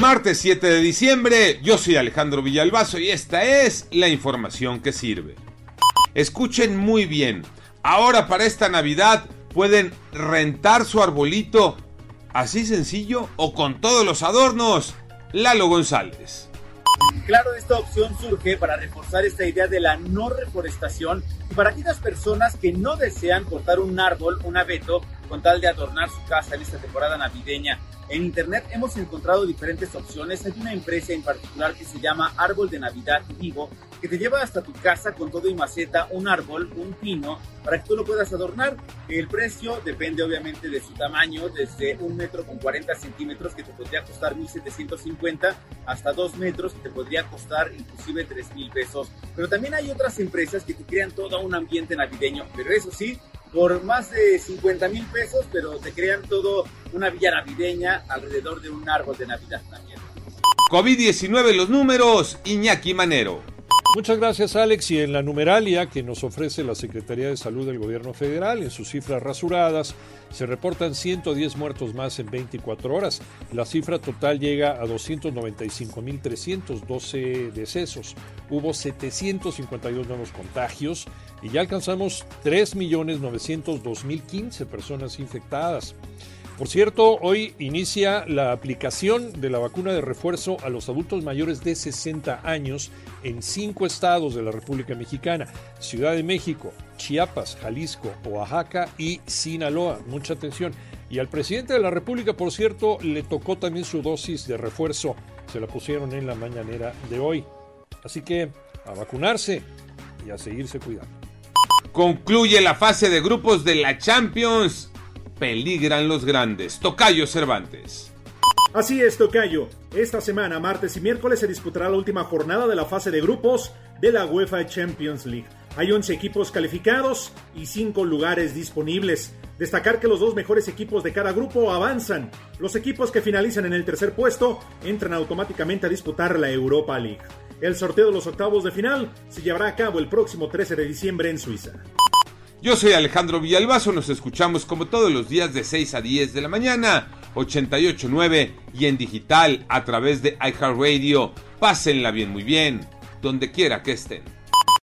Martes 7 de diciembre, yo soy Alejandro Villalbazo y esta es la información que sirve. Escuchen muy bien, ahora para esta Navidad pueden rentar su arbolito así sencillo o con todos los adornos. Lalo González. Claro, esta opción surge para reforzar esta idea de la no reforestación y para aquellas personas que no desean cortar un árbol, un abeto, con tal de adornar su casa en esta temporada navideña. En internet hemos encontrado diferentes opciones. Hay una empresa en particular que se llama Árbol de Navidad Vivo, que te lleva hasta tu casa con todo y maceta, un árbol, un pino, para que tú lo puedas adornar. El precio depende obviamente de su tamaño, desde un metro con 40 centímetros, que te podría costar 1.750, hasta dos metros, que te podría costar inclusive 3 mil pesos. Pero también hay otras empresas que te crean todo un ambiente navideño, pero eso sí, por más de 50 mil pesos, pero te crean todo una villa navideña alrededor de un árbol de Navidad también. COVID-19 los números, Iñaki Manero. Muchas gracias Alex y en la numeralia que nos ofrece la Secretaría de Salud del Gobierno Federal, en sus cifras rasuradas, se reportan 110 muertos más en 24 horas. La cifra total llega a 295.312 decesos. Hubo 752 nuevos contagios y ya alcanzamos 3.902.015 personas infectadas. Por cierto, hoy inicia la aplicación de la vacuna de refuerzo a los adultos mayores de 60 años en cinco estados de la República Mexicana, Ciudad de México, Chiapas, Jalisco, Oaxaca y Sinaloa. Mucha atención. Y al presidente de la República, por cierto, le tocó también su dosis de refuerzo. Se la pusieron en la mañanera de hoy. Así que a vacunarse y a seguirse cuidando. Concluye la fase de grupos de la Champions peligran los grandes. Tocayo Cervantes. Así es, Tocayo. Esta semana, martes y miércoles, se disputará la última jornada de la fase de grupos de la UEFA Champions League. Hay 11 equipos calificados y 5 lugares disponibles. Destacar que los dos mejores equipos de cada grupo avanzan. Los equipos que finalizan en el tercer puesto entran automáticamente a disputar la Europa League. El sorteo de los octavos de final se llevará a cabo el próximo 13 de diciembre en Suiza. Yo soy Alejandro Villalbazo, nos escuchamos como todos los días de 6 a 10 de la mañana, 88.9 y en digital a través de iHeartRadio. Pásenla bien, muy bien, donde quiera que estén.